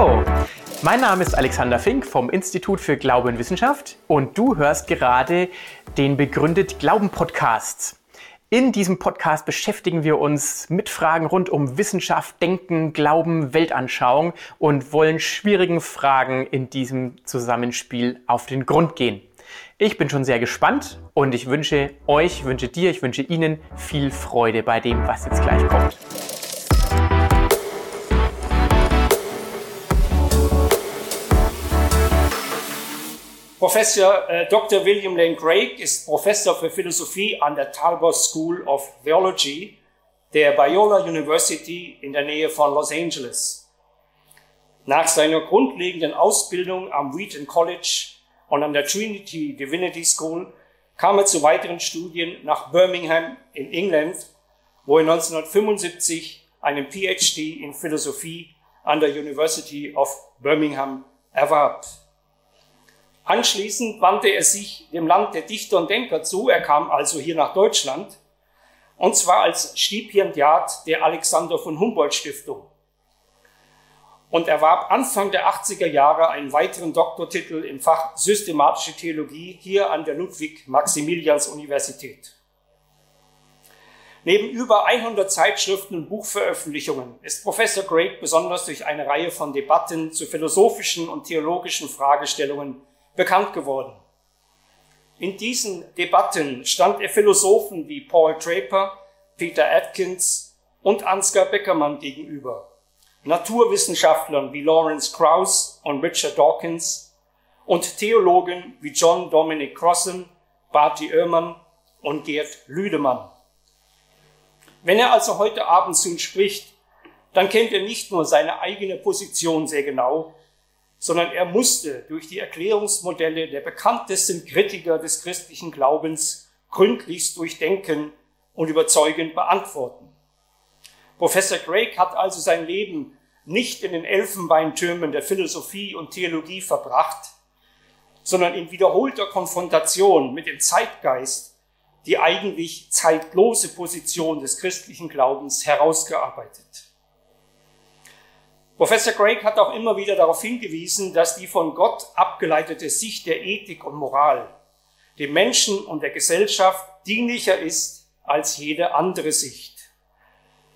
Hallo, mein Name ist Alexander Fink vom Institut für Glaube und Wissenschaft und du hörst gerade den Begründet Glauben Podcast. In diesem Podcast beschäftigen wir uns mit Fragen rund um Wissenschaft, Denken, Glauben, Weltanschauung und wollen schwierigen Fragen in diesem Zusammenspiel auf den Grund gehen. Ich bin schon sehr gespannt und ich wünsche euch, wünsche dir, ich wünsche Ihnen viel Freude bei dem, was jetzt gleich kommt. Professor äh, Dr. William Lane Craig ist Professor für Philosophie an der Talbot School of Theology der Biola University in der Nähe von Los Angeles. Nach seiner grundlegenden Ausbildung am Wheaton College und an der Trinity Divinity School kam er zu weiteren Studien nach Birmingham in England, wo er 1975 einen PhD in Philosophie an der University of Birmingham erwarb. Anschließend wandte er sich dem Land der Dichter und Denker zu. Er kam also hier nach Deutschland und zwar als Stipendiat der Alexander von Humboldt Stiftung und erwarb Anfang der 80er Jahre einen weiteren Doktortitel im Fach Systematische Theologie hier an der Ludwig-Maximilians-Universität. Neben über 100 Zeitschriften und Buchveröffentlichungen ist Professor Craig besonders durch eine Reihe von Debatten zu philosophischen und theologischen Fragestellungen bekannt geworden. In diesen Debatten stand er Philosophen wie Paul Draper, Peter Atkins und Ansgar Beckermann gegenüber, Naturwissenschaftlern wie Lawrence Krauss und Richard Dawkins und Theologen wie John Dominic Crossan, Barty Oehrmann und Gerd Lüdemann. Wenn er also heute Abend zu uns spricht, dann kennt er nicht nur seine eigene Position sehr genau, sondern er musste durch die Erklärungsmodelle der bekanntesten Kritiker des christlichen Glaubens gründlichst durchdenken und überzeugend beantworten. Professor Craig hat also sein Leben nicht in den Elfenbeintürmen der Philosophie und Theologie verbracht, sondern in wiederholter Konfrontation mit dem Zeitgeist die eigentlich zeitlose Position des christlichen Glaubens herausgearbeitet. Professor Craig hat auch immer wieder darauf hingewiesen, dass die von Gott abgeleitete Sicht der Ethik und Moral dem Menschen und der Gesellschaft dienlicher ist als jede andere Sicht.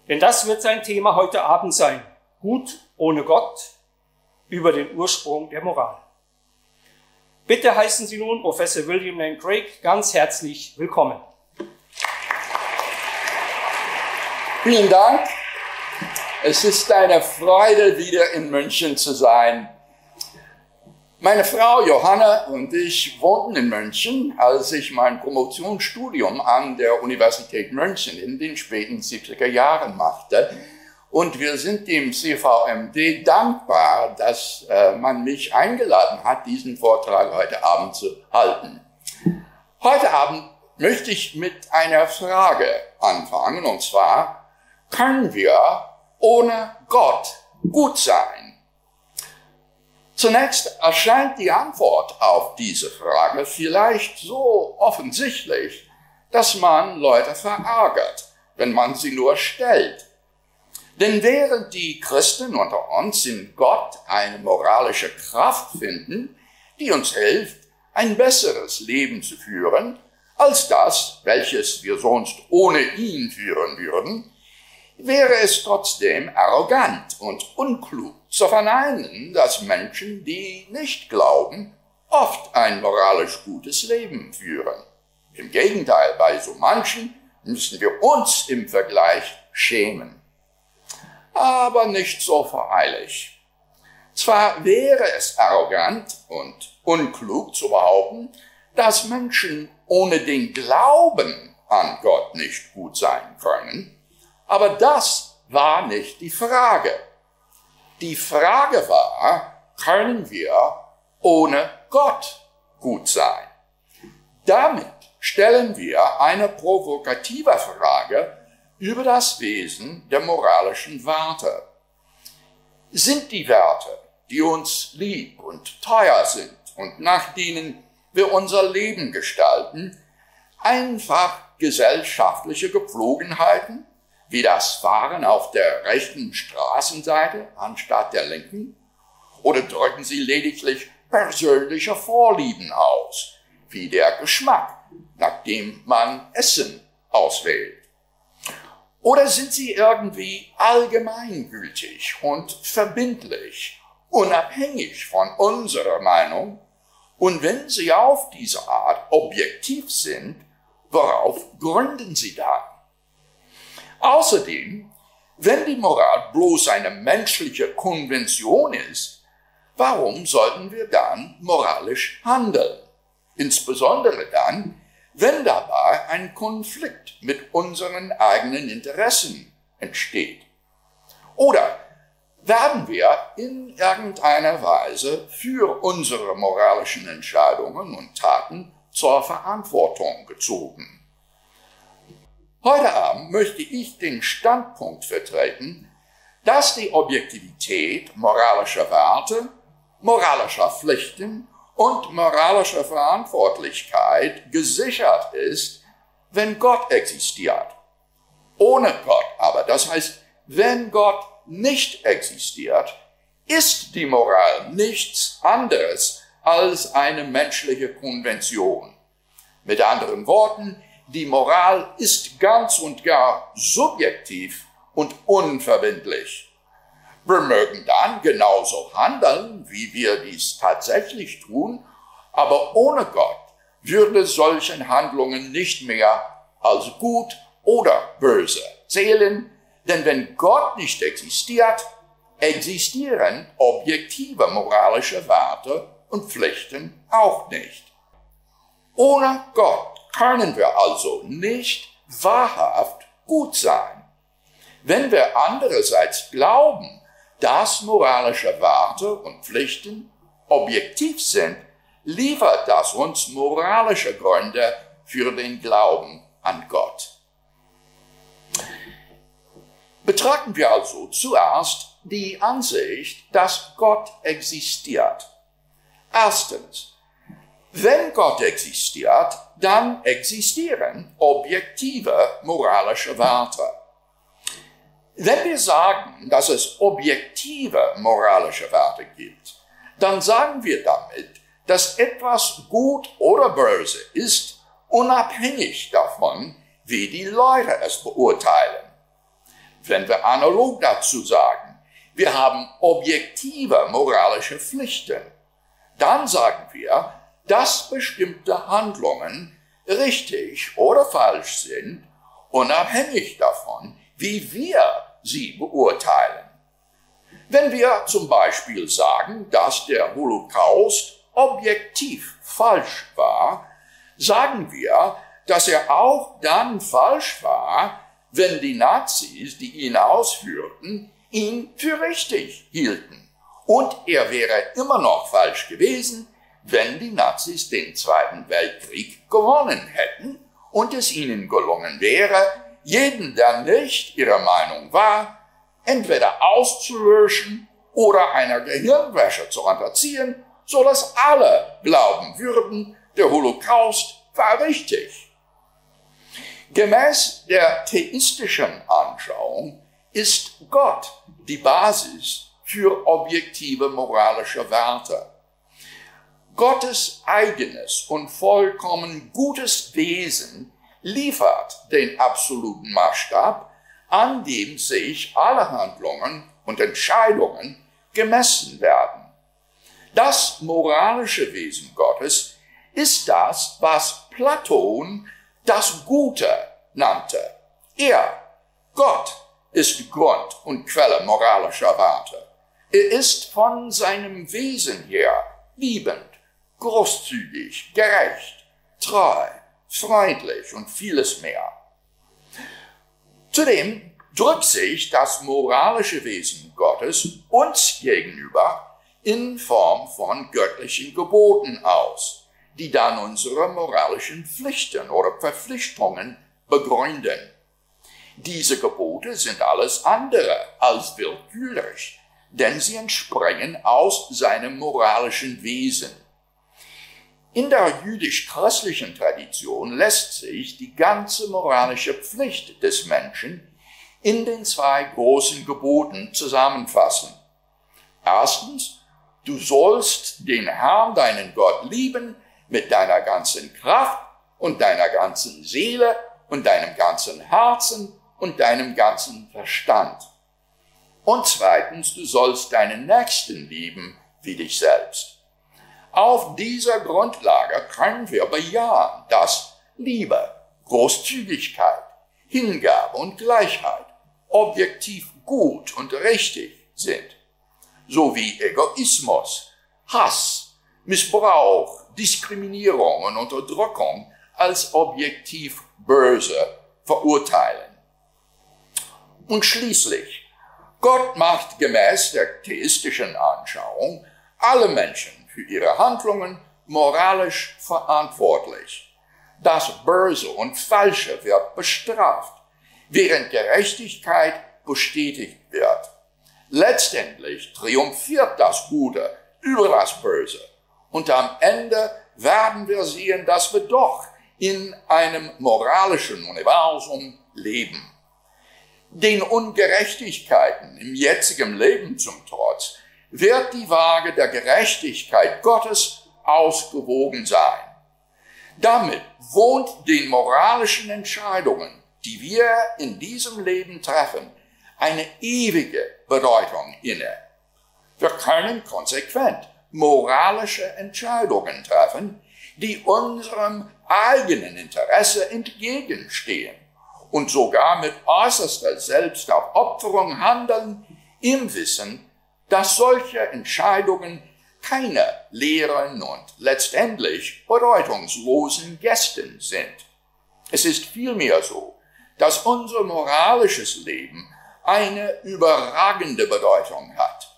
Denn das wird sein Thema heute Abend sein. Gut ohne Gott über den Ursprung der Moral. Bitte heißen Sie nun Professor William Lane Craig ganz herzlich willkommen. Vielen Dank. Es ist eine Freude, wieder in München zu sein. Meine Frau Johanna und ich wohnten in München, als ich mein Promotionsstudium an der Universität München in den späten 70er Jahren machte. Und wir sind dem CVMD dankbar, dass äh, man mich eingeladen hat, diesen Vortrag heute Abend zu halten. Heute Abend möchte ich mit einer Frage anfangen, und zwar, können wir ohne Gott gut sein? Zunächst erscheint die Antwort auf diese Frage vielleicht so offensichtlich, dass man Leute verärgert, wenn man sie nur stellt. Denn während die Christen unter uns in Gott eine moralische Kraft finden, die uns hilft, ein besseres Leben zu führen, als das, welches wir sonst ohne ihn führen würden, wäre es trotzdem arrogant und unklug zu verneinen, dass Menschen, die nicht glauben, oft ein moralisch gutes Leben führen. Im Gegenteil, bei so manchen müssen wir uns im Vergleich schämen. Aber nicht so voreilig. Zwar wäre es arrogant und unklug zu behaupten, dass Menschen ohne den Glauben an Gott nicht gut sein können, aber das war nicht die Frage. Die Frage war, können wir ohne Gott gut sein? Damit stellen wir eine provokative Frage über das Wesen der moralischen Werte. Sind die Werte, die uns lieb und teuer sind und nach denen wir unser Leben gestalten, einfach gesellschaftliche Gepflogenheiten, wie das Fahren auf der rechten Straßenseite anstatt der linken? Oder drücken Sie lediglich persönliche Vorlieben aus, wie der Geschmack, nachdem man Essen auswählt? Oder sind Sie irgendwie allgemeingültig und verbindlich, unabhängig von unserer Meinung? Und wenn Sie auf diese Art objektiv sind, worauf gründen Sie dann? Außerdem, wenn die Moral bloß eine menschliche Konvention ist, warum sollten wir dann moralisch handeln? Insbesondere dann, wenn dabei ein Konflikt mit unseren eigenen Interessen entsteht. Oder werden wir in irgendeiner Weise für unsere moralischen Entscheidungen und Taten zur Verantwortung gezogen. Heute Abend möchte ich den Standpunkt vertreten, dass die Objektivität moralischer Werte, moralischer Pflichten und moralische Verantwortlichkeit gesichert ist, wenn Gott existiert. Ohne Gott aber, das heißt, wenn Gott nicht existiert, ist die Moral nichts anderes als eine menschliche Konvention. Mit anderen Worten, die Moral ist ganz und gar subjektiv und unverbindlich. Wir mögen dann genauso handeln, wie wir dies tatsächlich tun, aber ohne Gott würde solchen Handlungen nicht mehr als gut oder böse zählen, denn wenn Gott nicht existiert, existieren objektive moralische Werte und Pflichten auch nicht. Ohne Gott können wir also nicht wahrhaft gut sein. Wenn wir andererseits glauben, dass moralische Werte und Pflichten objektiv sind, liefert das uns moralische Gründe für den Glauben an Gott. Betrachten wir also zuerst die Ansicht, dass Gott existiert. Erstens, wenn Gott existiert, dann existieren objektive moralische Werte. Wenn wir sagen, dass es objektive moralische Werte gibt, dann sagen wir damit, dass etwas gut oder böse ist, unabhängig davon, wie die Leute es beurteilen. Wenn wir analog dazu sagen, wir haben objektive moralische Pflichten, dann sagen wir, dass bestimmte Handlungen richtig oder falsch sind, unabhängig davon, wie wir sie beurteilen. Wenn wir zum Beispiel sagen, dass der Holocaust objektiv falsch war, sagen wir, dass er auch dann falsch war, wenn die Nazis, die ihn ausführten, ihn für richtig hielten. Und er wäre immer noch falsch gewesen, wenn die Nazis den Zweiten Weltkrieg gewonnen hätten und es ihnen gelungen wäre, jeden, der nicht ihrer Meinung war, entweder auszulöschen oder einer Gehirnwäsche zu unterziehen, so dass alle glauben würden, der Holocaust war richtig. Gemäß der theistischen Anschauung ist Gott die Basis für objektive moralische Werte. Gottes eigenes und vollkommen gutes Wesen liefert den absoluten Maßstab, an dem sich alle Handlungen und Entscheidungen gemessen werden. Das moralische Wesen Gottes ist das, was Platon das Gute nannte. Er, Gott, ist Grund und Quelle moralischer Werte. Er ist von seinem Wesen her liebend, großzügig, gerecht, treu, freundlich und vieles mehr. Zudem drückt sich das moralische Wesen Gottes uns gegenüber in Form von göttlichen Geboten aus, die dann unsere moralischen Pflichten oder Verpflichtungen begründen. Diese Gebote sind alles andere als willkürlich, denn sie entspringen aus seinem moralischen Wesen. In der jüdisch-christlichen Tradition lässt sich die ganze moralische Pflicht des Menschen in den zwei großen Geboten zusammenfassen. Erstens, du sollst den Herrn, deinen Gott lieben mit deiner ganzen Kraft und deiner ganzen Seele und deinem ganzen Herzen und deinem ganzen Verstand. Und zweitens, du sollst deinen Nächsten lieben wie dich selbst. Auf dieser Grundlage können wir bejahen, dass Liebe, Großzügigkeit, Hingabe und Gleichheit objektiv gut und richtig sind, sowie Egoismus, Hass, Missbrauch, Diskriminierung und Unterdrückung als objektiv böse verurteilen. Und schließlich, Gott macht gemäß der theistischen Anschauung alle Menschen für ihre Handlungen moralisch verantwortlich. Das Böse und Falsche wird bestraft, während Gerechtigkeit bestätigt wird. Letztendlich triumphiert das Gute über das Böse. Und am Ende werden wir sehen, dass wir doch in einem moralischen Universum leben. Den Ungerechtigkeiten im jetzigen Leben zum Trotz wird die Waage der Gerechtigkeit Gottes ausgewogen sein. Damit wohnt den moralischen Entscheidungen, die wir in diesem Leben treffen, eine ewige Bedeutung inne. Wir können konsequent moralische Entscheidungen treffen, die unserem eigenen Interesse entgegenstehen und sogar mit äußerster Selbstaufopferung handeln, im Wissen, dass solche Entscheidungen keine leeren und letztendlich bedeutungslosen Gästen sind. Es ist vielmehr so, dass unser moralisches Leben eine überragende Bedeutung hat.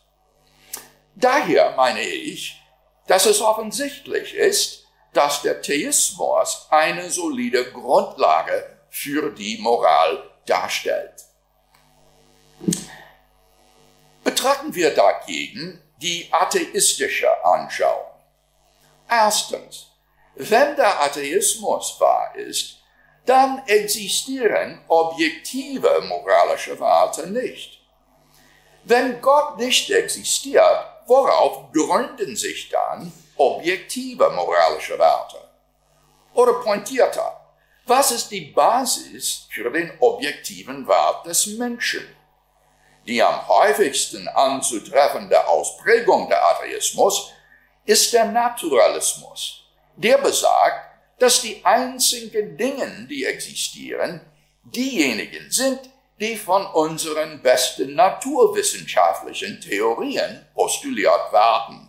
Daher meine ich, dass es offensichtlich ist, dass der Theismus eine solide Grundlage für die Moral darstellt. Betrachten wir dagegen die atheistische Anschauung. Erstens, wenn der Atheismus wahr ist, dann existieren objektive moralische Werte nicht. Wenn Gott nicht existiert, worauf gründen sich dann objektive moralische Werte? Oder pointierter, was ist die Basis für den objektiven Wert des Menschen? Die am häufigsten anzutreffende Ausprägung der Atheismus ist der Naturalismus. Der besagt, dass die einzigen Dinge, die existieren, diejenigen sind, die von unseren besten naturwissenschaftlichen Theorien postuliert werden.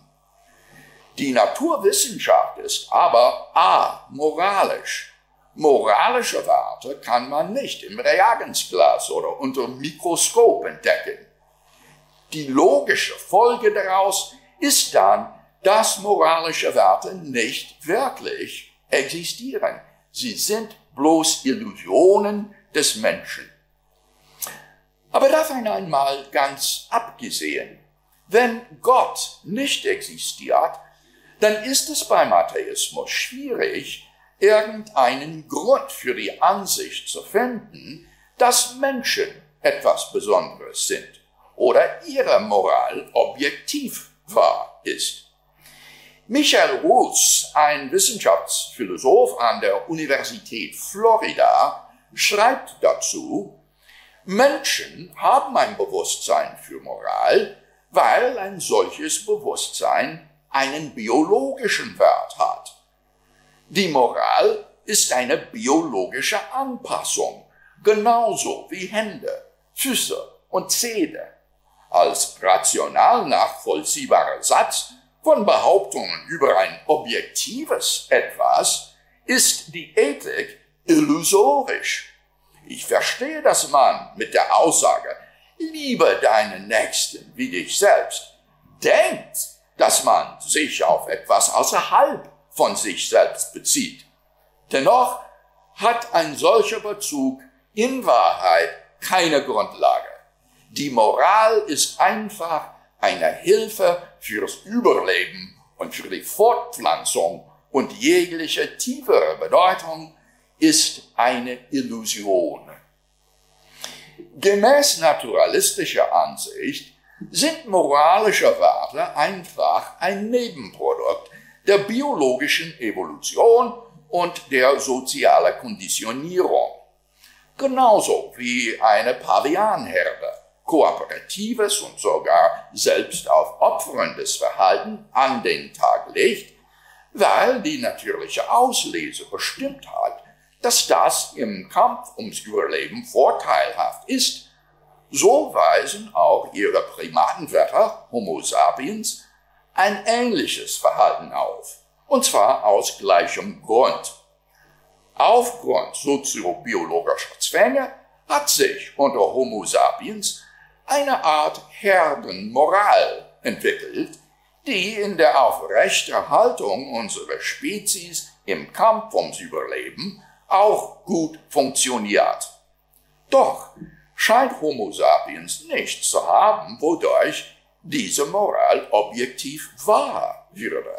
Die Naturwissenschaft ist aber amoralisch. Moralische Werte kann man nicht im Reagenzglas oder unter Mikroskop entdecken. Die logische Folge daraus ist dann, dass moralische Werte nicht wirklich existieren. Sie sind bloß Illusionen des Menschen. Aber davon einmal ganz abgesehen, wenn Gott nicht existiert, dann ist es beim Atheismus schwierig, irgendeinen Grund für die Ansicht zu finden, dass Menschen etwas Besonderes sind oder ihre Moral objektiv wahr ist. Michael Rus, ein Wissenschaftsphilosoph an der Universität Florida, schreibt dazu, Menschen haben ein Bewusstsein für Moral, weil ein solches Bewusstsein einen biologischen Wert hat. Die Moral ist eine biologische Anpassung, genauso wie Hände, Füße und Zähne. Als rational nachvollziehbarer Satz von Behauptungen über ein objektives Etwas ist die Ethik illusorisch. Ich verstehe, dass man mit der Aussage, liebe deinen Nächsten wie dich selbst, denkt, dass man sich auf etwas außerhalb von sich selbst bezieht. Dennoch hat ein solcher Bezug in Wahrheit keine Grundlage. Die Moral ist einfach eine Hilfe fürs Überleben und für die Fortpflanzung und jegliche tiefere Bedeutung ist eine Illusion. Gemäß naturalistischer Ansicht sind moralische Werte einfach ein Nebenprodukt der biologischen Evolution und der sozialen Konditionierung. Genauso wie eine Pavianherde kooperatives und sogar selbst aufopferndes Verhalten an den Tag legt, weil die natürliche Auslese bestimmt hat, dass das im Kampf ums Überleben vorteilhaft ist, so weisen auch ihre Primatenwetter, Homo sapiens, ein ähnliches Verhalten auf, und zwar aus gleichem Grund. Aufgrund soziobiologischer Zwänge hat sich unter Homo sapiens eine Art Herdenmoral entwickelt, die in der Aufrechterhaltung unserer Spezies im Kampf ums Überleben auch gut funktioniert. Doch scheint Homo sapiens nichts zu haben, wodurch diese Moral objektiv wahr würde.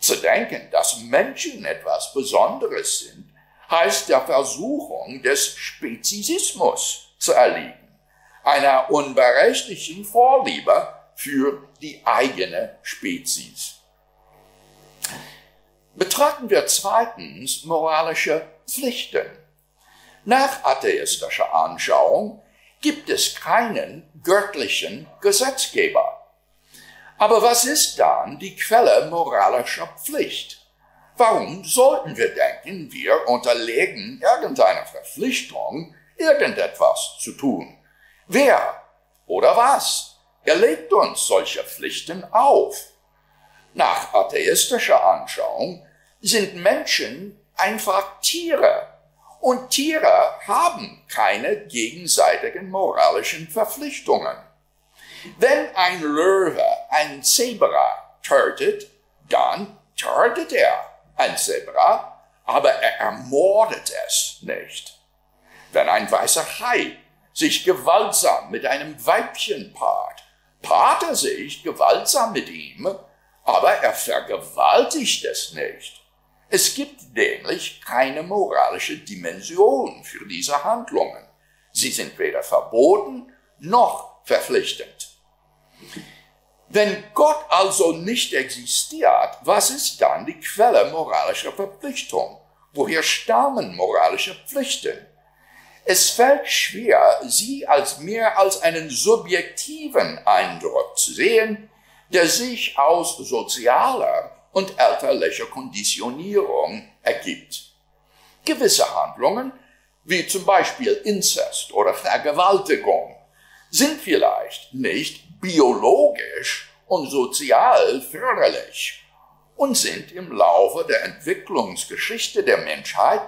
Zu denken, dass Menschen etwas Besonderes sind, heißt der Versuchung des Spezisismus zu erliegen einer unberechtigten Vorliebe für die eigene Spezies. Betrachten wir zweitens moralische Pflichten. Nach atheistischer Anschauung gibt es keinen göttlichen Gesetzgeber. Aber was ist dann die Quelle moralischer Pflicht? Warum sollten wir denken, wir unterlegen irgendeiner Verpflichtung, irgendetwas zu tun? Wer oder was erlegt uns solche Pflichten auf? Nach atheistischer Anschauung sind Menschen einfach Tiere und Tiere haben keine gegenseitigen moralischen Verpflichtungen. Wenn ein Löwe ein Zebra tötet, dann tötet er ein Zebra, aber er ermordet es nicht. Wenn ein weißer Hai sich gewaltsam mit einem Weibchen paart, paart er sich gewaltsam mit ihm, aber er vergewaltigt es nicht. Es gibt nämlich keine moralische Dimension für diese Handlungen. Sie sind weder verboten noch verpflichtend. Wenn Gott also nicht existiert, was ist dann die Quelle moralischer Verpflichtung? Woher stammen moralische Pflichten? Es fällt schwer, sie als mehr als einen subjektiven Eindruck zu sehen, der sich aus sozialer und elterlicher Konditionierung ergibt. Gewisse Handlungen, wie zum Beispiel Inzest oder Vergewaltigung, sind vielleicht nicht biologisch und sozial förderlich und sind im Laufe der Entwicklungsgeschichte der Menschheit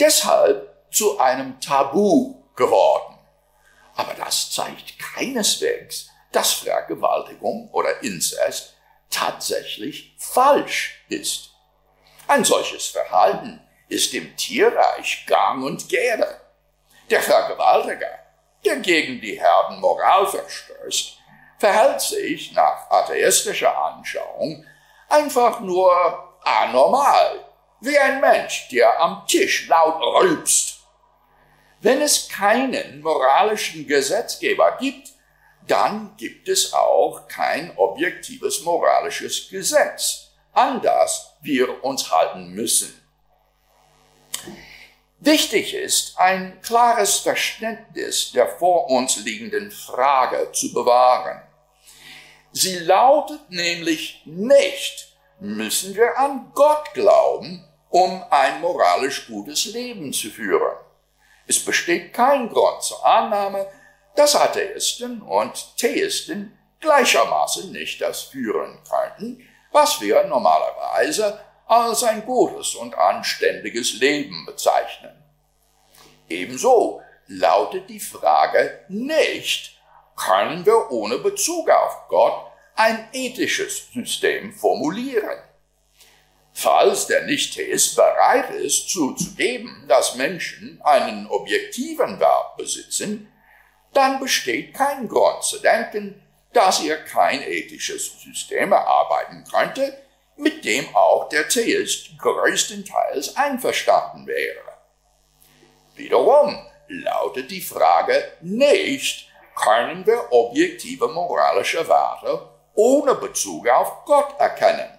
deshalb zu einem Tabu geworden. Aber das zeigt keineswegs, dass Vergewaltigung oder Inzest tatsächlich falsch ist. Ein solches Verhalten ist im Tierreich gang und gäbe. Der Vergewaltiger, der gegen die Herdenmoral verstößt, verhält sich nach atheistischer Anschauung einfach nur anormal, wie ein Mensch, der am Tisch laut rülpst wenn es keinen moralischen Gesetzgeber gibt, dann gibt es auch kein objektives moralisches Gesetz, an das wir uns halten müssen. Wichtig ist, ein klares Verständnis der vor uns liegenden Frage zu bewahren. Sie lautet nämlich nicht, müssen wir an Gott glauben, um ein moralisch gutes Leben zu führen. Es besteht kein Grund zur Annahme, dass Atheisten und Theisten gleichermaßen nicht das führen könnten, was wir normalerweise als ein gutes und anständiges Leben bezeichnen. Ebenso lautet die Frage nicht, können wir ohne Bezug auf Gott ein ethisches System formulieren. Falls der Nicht-Theist bereit ist zuzugeben, dass Menschen einen objektiven Wert besitzen, dann besteht kein Grund zu denken, dass er kein ethisches System erarbeiten könnte, mit dem auch der Theist größtenteils einverstanden wäre. Wiederum lautet die Frage nicht, können wir objektive moralische Werte ohne Bezug auf Gott erkennen.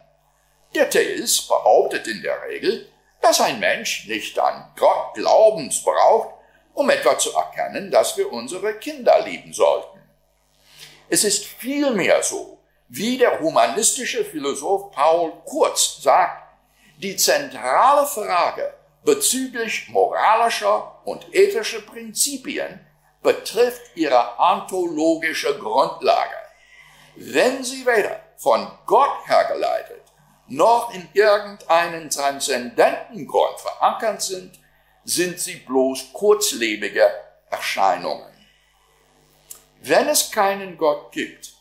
Der Theist behauptet in der Regel, dass ein Mensch nicht an Gott Glaubens braucht, um etwa zu erkennen, dass wir unsere Kinder lieben sollten. Es ist vielmehr so, wie der humanistische Philosoph Paul Kurz sagt, die zentrale Frage bezüglich moralischer und ethischer Prinzipien betrifft ihre ontologische Grundlage. Wenn sie weder von Gott hergeleitet noch in irgendeinen transzendenten Grund verankert sind, sind sie bloß kurzlebige Erscheinungen. Wenn es keinen Gott gibt,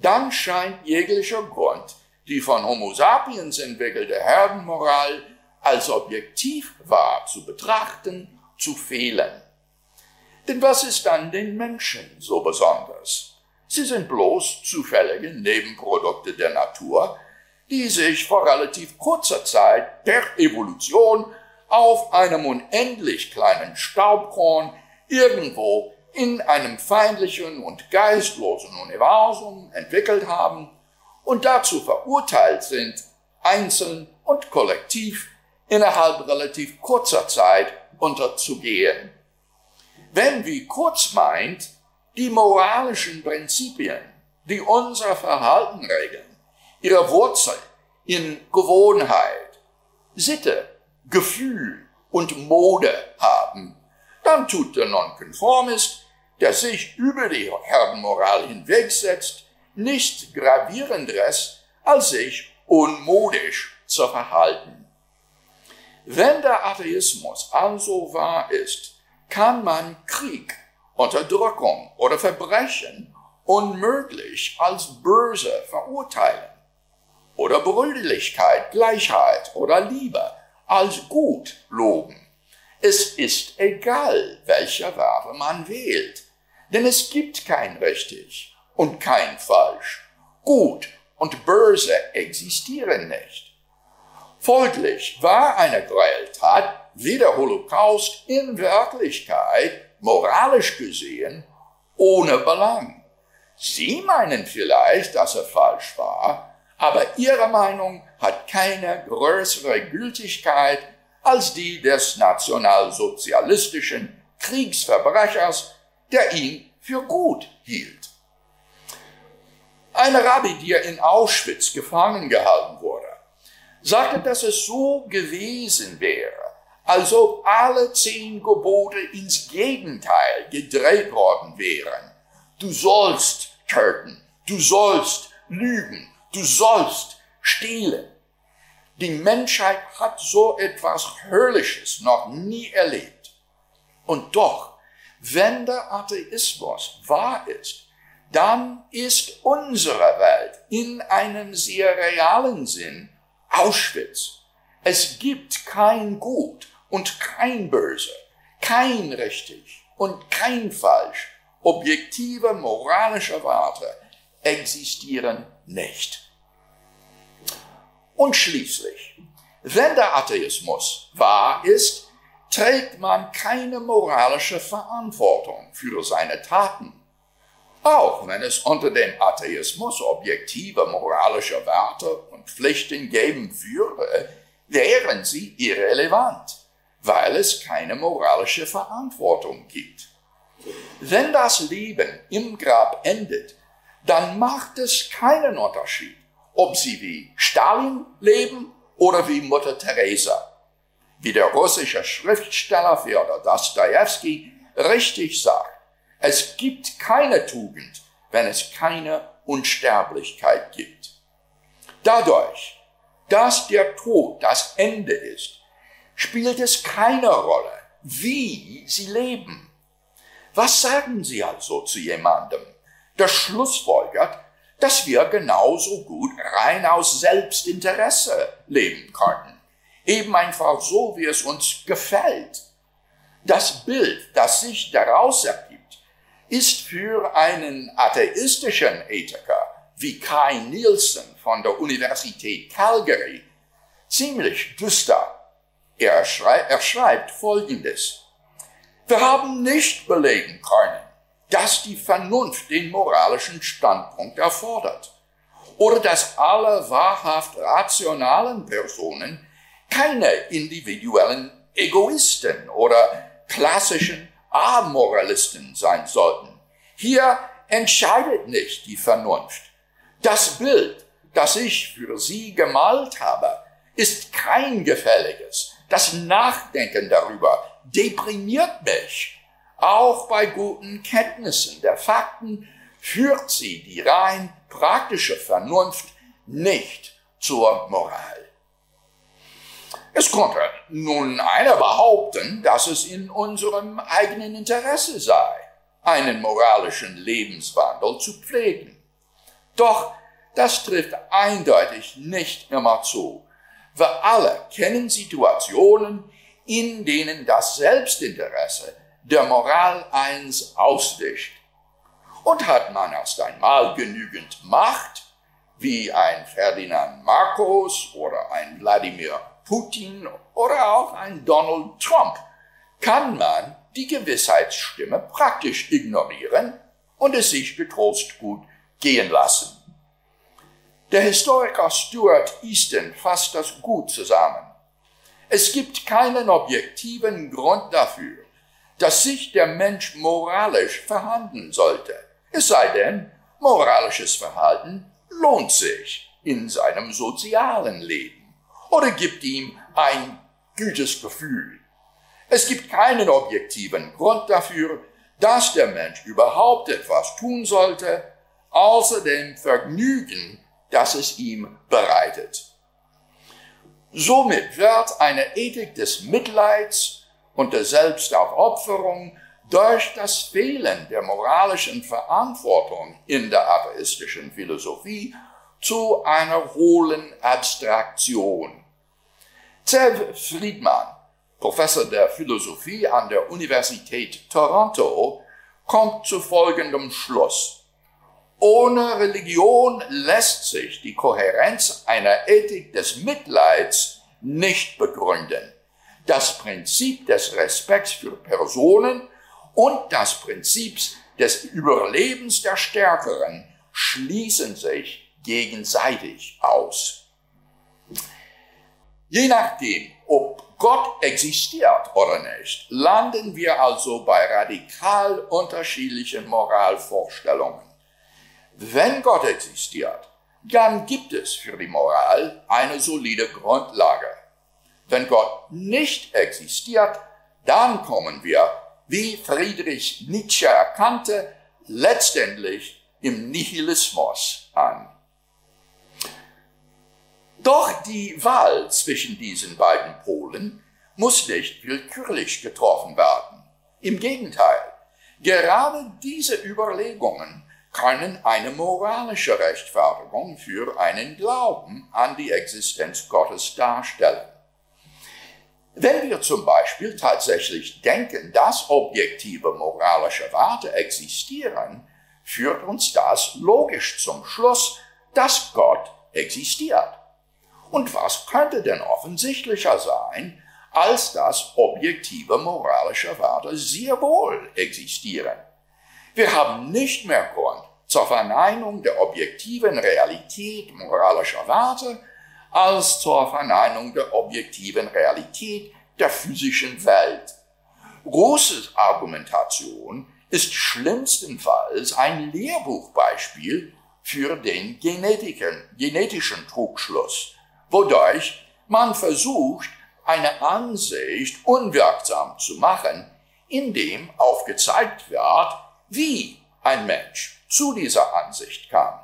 dann scheint jeglicher Grund, die von Homo sapiens entwickelte Herdenmoral als objektiv wahr zu betrachten, zu fehlen. Denn was ist an den Menschen so besonders? Sie sind bloß zufällige Nebenprodukte der Natur, die sich vor relativ kurzer Zeit per Evolution auf einem unendlich kleinen Staubkorn irgendwo in einem feindlichen und geistlosen Universum entwickelt haben und dazu verurteilt sind, einzeln und kollektiv innerhalb relativ kurzer Zeit unterzugehen. Wenn, wie Kurz meint, die moralischen Prinzipien, die unser Verhalten regeln, ihre Wurzel in Gewohnheit, Sitte, Gefühl und Mode haben, dann tut der Nonkonformist, der sich über die Herdenmoral hinwegsetzt, nichts gravierenderes, als sich unmodisch zu verhalten. Wenn der Atheismus also wahr ist, kann man Krieg, Unterdrückung oder Verbrechen unmöglich als böse verurteilen oder Brüderlichkeit, Gleichheit oder Liebe als gut loben. Es ist egal, welche Ware man wählt, denn es gibt kein richtig und kein falsch. Gut und böse existieren nicht. Folglich war eine Gräueltat wie der Holocaust in Wirklichkeit, moralisch gesehen, ohne Belang. Sie meinen vielleicht, dass er falsch war, aber Ihre Meinung hat keine größere Gültigkeit als die des nationalsozialistischen Kriegsverbrechers, der ihn für gut hielt. Ein Rabbi, der in Auschwitz gefangen gehalten wurde, sagte, dass es so gewesen wäre, als ob alle zehn Gebote ins Gegenteil gedreht worden wären. Du sollst töten, du sollst lügen, du sollst stehlen. Die Menschheit hat so etwas Höllisches noch nie erlebt. Und doch, wenn der Atheismus wahr ist, dann ist unsere Welt in einem sehr realen Sinn Auschwitz. Es gibt kein Gut und kein Böse, kein richtig und kein falsch. Objektive moralische Werte existieren nicht. Und schließlich, wenn der Atheismus wahr ist, trägt man keine moralische Verantwortung für seine Taten. Auch wenn es unter dem Atheismus objektive moralische Werte und Pflichten geben würde, wären sie irrelevant weil es keine moralische Verantwortung gibt. Wenn das Leben im Grab endet, dann macht es keinen Unterschied, ob sie wie Stalin leben oder wie Mutter Teresa. Wie der russische Schriftsteller Fyodor Dostoevsky richtig sagt, es gibt keine Tugend, wenn es keine Unsterblichkeit gibt. Dadurch, dass der Tod das Ende ist, spielt es keine Rolle, wie sie leben. Was sagen Sie also zu jemandem, der schlussfolgert, dass wir genauso gut rein aus Selbstinteresse leben können? Eben einfach so, wie es uns gefällt. Das Bild, das sich daraus ergibt, ist für einen atheistischen Ethiker wie Kai Nielsen von der Universität Calgary ziemlich düster er, schrei er schreibt Folgendes. Wir haben nicht belegen können, dass die Vernunft den moralischen Standpunkt erfordert oder dass alle wahrhaft rationalen Personen keine individuellen Egoisten oder klassischen Amoralisten sein sollten. Hier entscheidet nicht die Vernunft. Das Bild, das ich für Sie gemalt habe, ist kein gefälliges. Das Nachdenken darüber deprimiert mich. Auch bei guten Kenntnissen der Fakten führt sie die rein praktische Vernunft nicht zur Moral. Es konnte nun einer behaupten, dass es in unserem eigenen Interesse sei, einen moralischen Lebenswandel zu pflegen. Doch das trifft eindeutig nicht immer zu. Wir alle kennen Situationen, in denen das Selbstinteresse der Moral eins auswischt. Und hat man erst einmal genügend Macht, wie ein Ferdinand Marcos oder ein Wladimir Putin oder auch ein Donald Trump, kann man die Gewissheitsstimme praktisch ignorieren und es sich getrost gut gehen lassen. Der Historiker Stuart Easton fasst das gut zusammen. Es gibt keinen objektiven Grund dafür, dass sich der Mensch moralisch verhalten sollte. Es sei denn, moralisches Verhalten lohnt sich in seinem sozialen Leben oder gibt ihm ein gutes Gefühl. Es gibt keinen objektiven Grund dafür, dass der Mensch überhaupt etwas tun sollte, außer dem Vergnügen, das es ihm bereitet. Somit wird eine Ethik des Mitleids und der Selbstaufopferung durch das Fehlen der moralischen Verantwortung in der atheistischen Philosophie zu einer hohlen Abstraktion. Zev Friedman, Professor der Philosophie an der Universität Toronto, kommt zu folgendem Schluss. Ohne Religion lässt sich die Kohärenz einer Ethik des Mitleids nicht begründen. Das Prinzip des Respekts für Personen und das Prinzip des Überlebens der Stärkeren schließen sich gegenseitig aus. Je nachdem, ob Gott existiert oder nicht, landen wir also bei radikal unterschiedlichen Moralvorstellungen. Wenn Gott existiert, dann gibt es für die Moral eine solide Grundlage. Wenn Gott nicht existiert, dann kommen wir, wie Friedrich Nietzsche erkannte, letztendlich im Nihilismus an. Doch die Wahl zwischen diesen beiden Polen muss nicht willkürlich getroffen werden. Im Gegenteil, gerade diese Überlegungen können eine moralische Rechtfertigung für einen Glauben an die Existenz Gottes darstellen. Wenn wir zum Beispiel tatsächlich denken, dass objektive moralische Werte existieren, führt uns das logisch zum Schluss, dass Gott existiert. Und was könnte denn offensichtlicher sein, als dass objektive moralische Werte sehr wohl existieren? Wir haben nicht mehr Grund zur Verneinung der objektiven Realität moralischer Werte als zur Verneinung der objektiven Realität der physischen Welt. Große Argumentation ist schlimmstenfalls ein Lehrbuchbeispiel für den genetischen Trugschluss wodurch man versucht, eine Ansicht unwirksam zu machen, indem aufgezeigt wird, wie ein Mensch zu dieser Ansicht kam.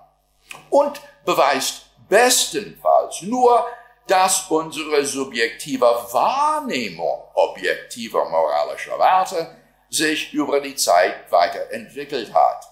Und beweist bestenfalls nur, dass unsere subjektive Wahrnehmung objektiver moralischer Werte sich über die Zeit weiterentwickelt hat.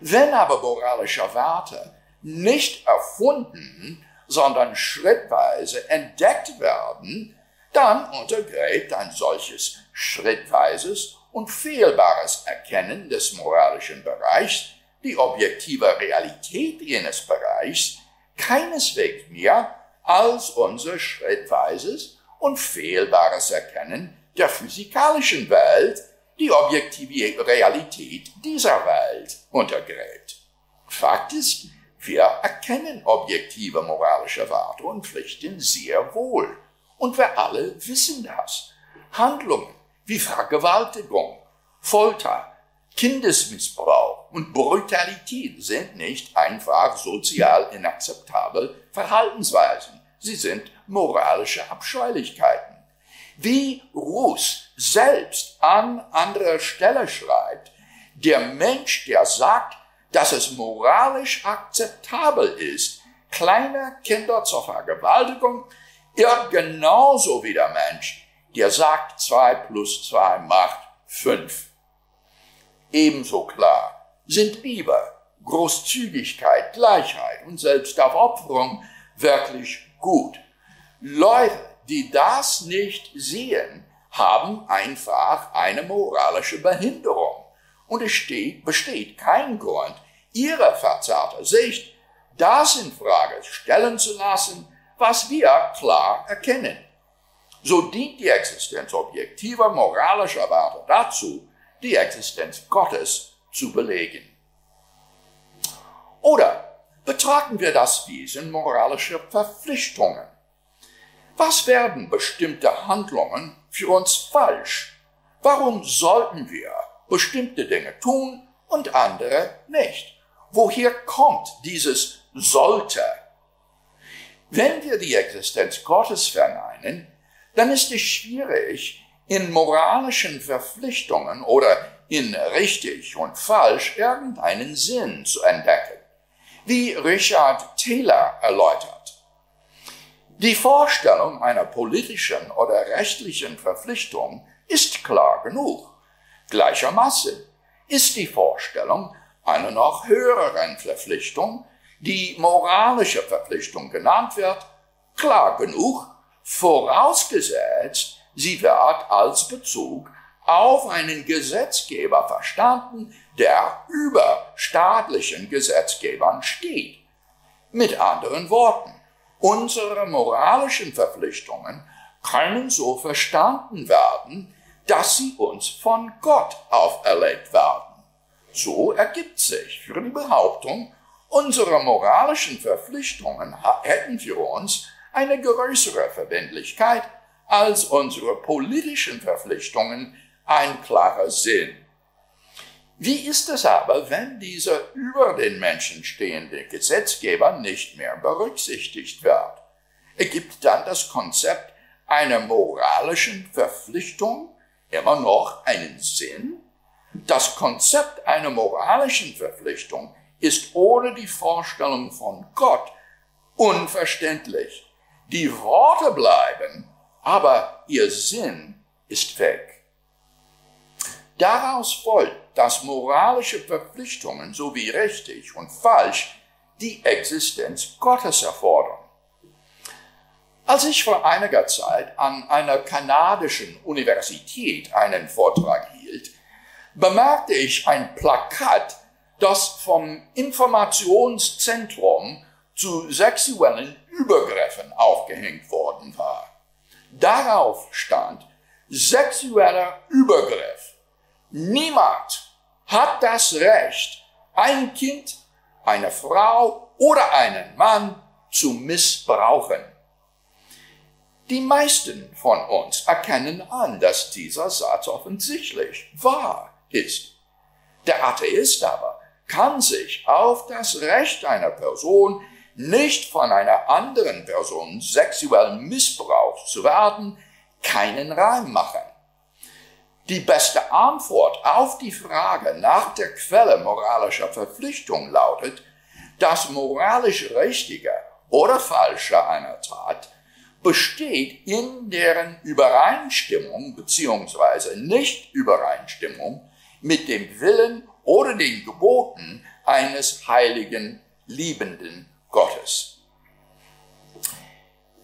Wenn aber moralische Werte nicht erfunden, sondern schrittweise entdeckt werden, dann untergräbt ein solches schrittweises und fehlbares Erkennen des moralischen Bereichs die objektive Realität jenes Bereichs keineswegs mehr als unser schrittweises und fehlbares Erkennen der physikalischen Welt, die objektive Realität dieser Welt untergräbt. Fakt ist, wir erkennen objektive moralische Werte und Pflichten sehr wohl. Und wir alle wissen das. Handlungen wie Vergewaltigung, Folter, Kindesmissbrauch und Brutalität sind nicht einfach sozial inakzeptable Verhaltensweisen. Sie sind moralische Abscheulichkeiten. Wie Russ selbst an anderer Stelle schreibt, der Mensch, der sagt, dass es moralisch akzeptabel ist, kleine Kinder zur Vergewaltigung, irrt genauso wie der Mensch, der sagt, zwei plus zwei macht fünf. Ebenso klar sind Liebe, Großzügigkeit, Gleichheit und Selbstaufopferung wirklich gut. Leute, die das nicht sehen, haben einfach eine moralische Behinderung. Und es steht, besteht kein Grund, ihre verzerrte Sicht das in Frage stellen zu lassen, was wir klar erkennen. So dient die Existenz objektiver moralischer Werte dazu, die Existenz Gottes zu belegen. Oder betrachten wir das Wesen moralischer Verpflichtungen. Was werden bestimmte Handlungen für uns falsch? Warum sollten wir bestimmte Dinge tun und andere nicht? Woher kommt dieses sollte? Wenn wir die Existenz Gottes verneinen, dann ist es schwierig, in moralischen Verpflichtungen oder in richtig und falsch irgendeinen Sinn zu entdecken, wie Richard Taylor erläutert. Die Vorstellung einer politischen oder rechtlichen Verpflichtung ist klar genug. Gleichermaßen ist die Vorstellung einer noch höheren Verpflichtung, die moralische Verpflichtung genannt wird, klar genug, vorausgesetzt, sie wird als Bezug auf einen Gesetzgeber verstanden, der über staatlichen Gesetzgebern steht. Mit anderen Worten, unsere moralischen Verpflichtungen können so verstanden werden, dass sie uns von Gott auferlegt werden. So ergibt sich für die Behauptung, unsere moralischen Verpflichtungen hätten für uns eine größere Verbindlichkeit als unsere politischen Verpflichtungen ein klarer Sinn. Wie ist es aber, wenn dieser über den Menschen stehende Gesetzgeber nicht mehr berücksichtigt wird? Ergibt dann das Konzept einer moralischen Verpflichtung immer noch einen Sinn? Das Konzept einer moralischen Verpflichtung ist ohne die Vorstellung von Gott unverständlich. Die Worte bleiben, aber ihr Sinn ist weg. Daraus folgt, dass moralische Verpflichtungen sowie richtig und falsch die Existenz Gottes erfordern. Als ich vor einiger Zeit an einer kanadischen Universität einen Vortrag hielt, bemerkte ich ein Plakat, das vom Informationszentrum zu sexuellen Übergriffen aufgehängt worden war. Darauf stand sexueller Übergriff. Niemand hat das Recht, ein Kind, eine Frau oder einen Mann zu missbrauchen. Die meisten von uns erkennen an, dass dieser Satz offensichtlich wahr ist. Der Atheist aber kann sich auf das Recht einer Person nicht von einer anderen Person sexuell missbraucht zu werden, keinen Reim machen. Die beste Antwort auf die Frage nach der Quelle moralischer Verpflichtung lautet, das moralisch Richtige oder Falsche einer Tat besteht in deren Übereinstimmung bzw. Nicht-Übereinstimmung mit dem Willen oder den Geboten eines heiligen, liebenden Gottes.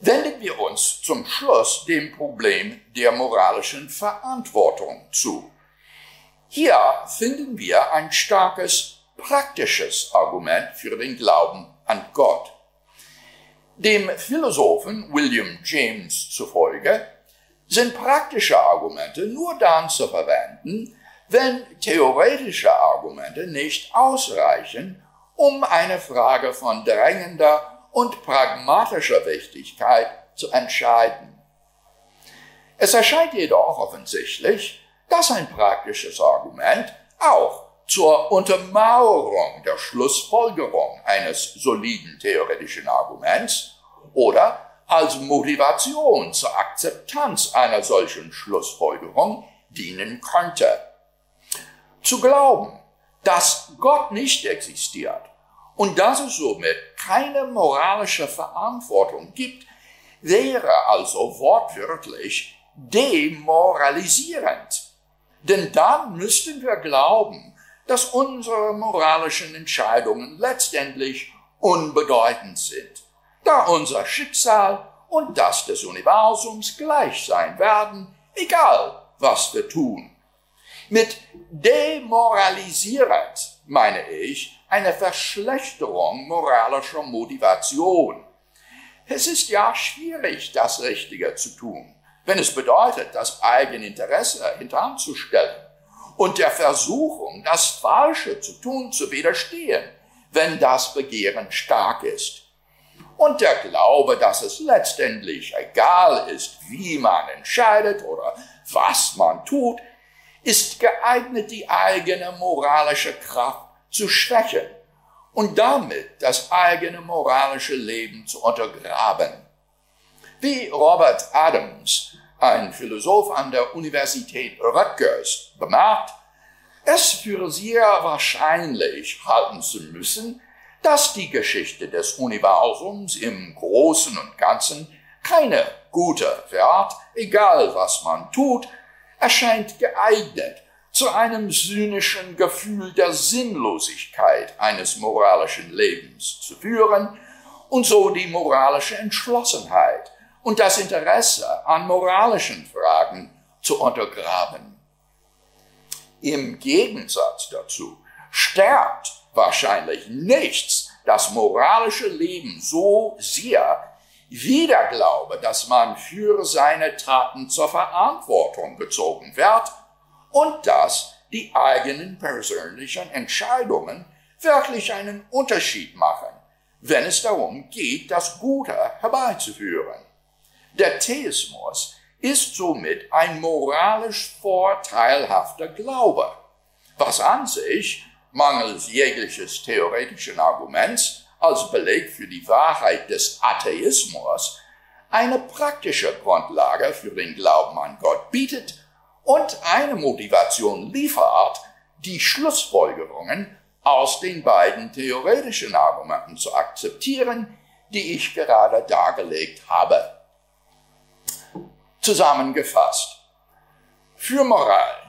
Wenden wir uns zum Schluss dem Problem der moralischen Verantwortung zu. Hier finden wir ein starkes praktisches Argument für den Glauben an Gott. Dem Philosophen William James zufolge sind praktische Argumente nur dann zu verwenden, wenn theoretische Argumente nicht ausreichen, um eine Frage von drängender und pragmatischer Wichtigkeit zu entscheiden. Es erscheint jedoch offensichtlich, dass ein praktisches Argument auch zur Untermauerung der Schlussfolgerung eines soliden theoretischen Arguments oder als Motivation zur Akzeptanz einer solchen Schlussfolgerung dienen könnte. Zu glauben, dass Gott nicht existiert und dass es somit keine moralische Verantwortung gibt, wäre also wortwörtlich demoralisierend. Denn dann müssten wir glauben, dass unsere moralischen Entscheidungen letztendlich unbedeutend sind, da unser Schicksal und das des Universums gleich sein werden, egal was wir tun. Mit demoralisierend meine ich eine Verschlechterung moralischer Motivation. Es ist ja schwierig, das Richtige zu tun, wenn es bedeutet, das eigene Interesse hintanzustellen und der Versuchung, das Falsche zu tun, zu widerstehen, wenn das Begehren stark ist. Und der Glaube, dass es letztendlich egal ist, wie man entscheidet oder was man tut, ist geeignet, die eigene moralische Kraft zu schwächen und damit das eigene moralische Leben zu untergraben. Wie Robert Adams, ein Philosoph an der Universität Rutgers, bemerkt, es für sehr wahrscheinlich halten zu müssen, dass die Geschichte des Universums im Großen und Ganzen keine gute Wert, egal was man tut, erscheint geeignet, zu einem sühnischen Gefühl der Sinnlosigkeit eines moralischen Lebens zu führen und so die moralische Entschlossenheit und das Interesse an moralischen Fragen zu untergraben. Im Gegensatz dazu stärkt wahrscheinlich nichts das moralische Leben so sehr wie der Glaube, dass man für seine Taten zur Verantwortung gezogen wird und dass die eigenen persönlichen Entscheidungen wirklich einen Unterschied machen, wenn es darum geht, das Gute herbeizuführen. Der Theismus ist somit ein moralisch vorteilhafter Glaube, was an sich mangels jegliches theoretischen Arguments als Beleg für die Wahrheit des Atheismus eine praktische Grundlage für den Glauben an Gott bietet und eine Motivation liefert, die Schlussfolgerungen aus den beiden theoretischen Argumenten zu akzeptieren, die ich gerade dargelegt habe. Zusammengefasst. Für Moral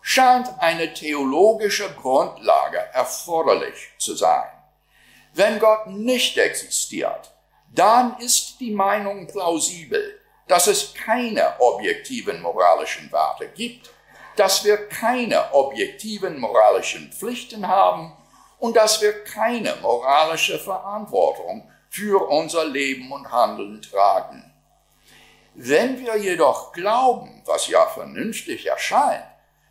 scheint eine theologische Grundlage erforderlich zu sein. Wenn Gott nicht existiert, dann ist die Meinung plausibel, dass es keine objektiven moralischen Werte gibt, dass wir keine objektiven moralischen Pflichten haben und dass wir keine moralische Verantwortung für unser Leben und Handeln tragen. Wenn wir jedoch glauben, was ja vernünftig erscheint,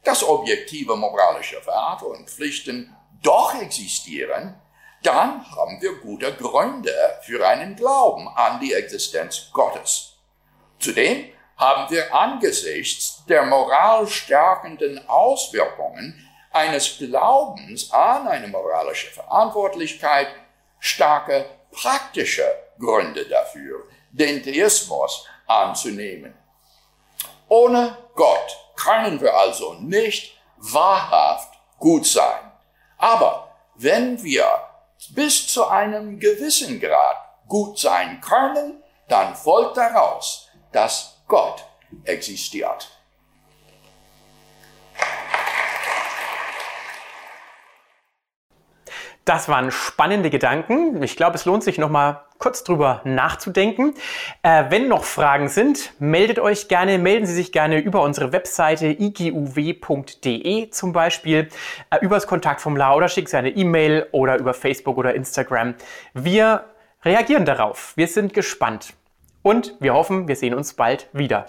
dass objektive moralische Werte und Pflichten doch existieren, dann haben wir gute Gründe für einen Glauben an die Existenz Gottes. Zudem haben wir angesichts der moralstärkenden Auswirkungen eines Glaubens an eine moralische Verantwortlichkeit starke praktische Gründe dafür, den Theismus anzunehmen. Ohne Gott können wir also nicht wahrhaft gut sein. Aber wenn wir bis zu einem gewissen Grad gut sein können, dann folgt daraus, dass Gott existiert. Das waren spannende Gedanken. Ich glaube, es lohnt sich nochmal kurz drüber nachzudenken. Äh, wenn noch Fragen sind, meldet euch gerne, melden Sie sich gerne über unsere Webseite iguw.de zum Beispiel, äh, übers Kontaktformular oder schickt Sie eine E-Mail oder über Facebook oder Instagram. Wir reagieren darauf. Wir sind gespannt und wir hoffen, wir sehen uns bald wieder.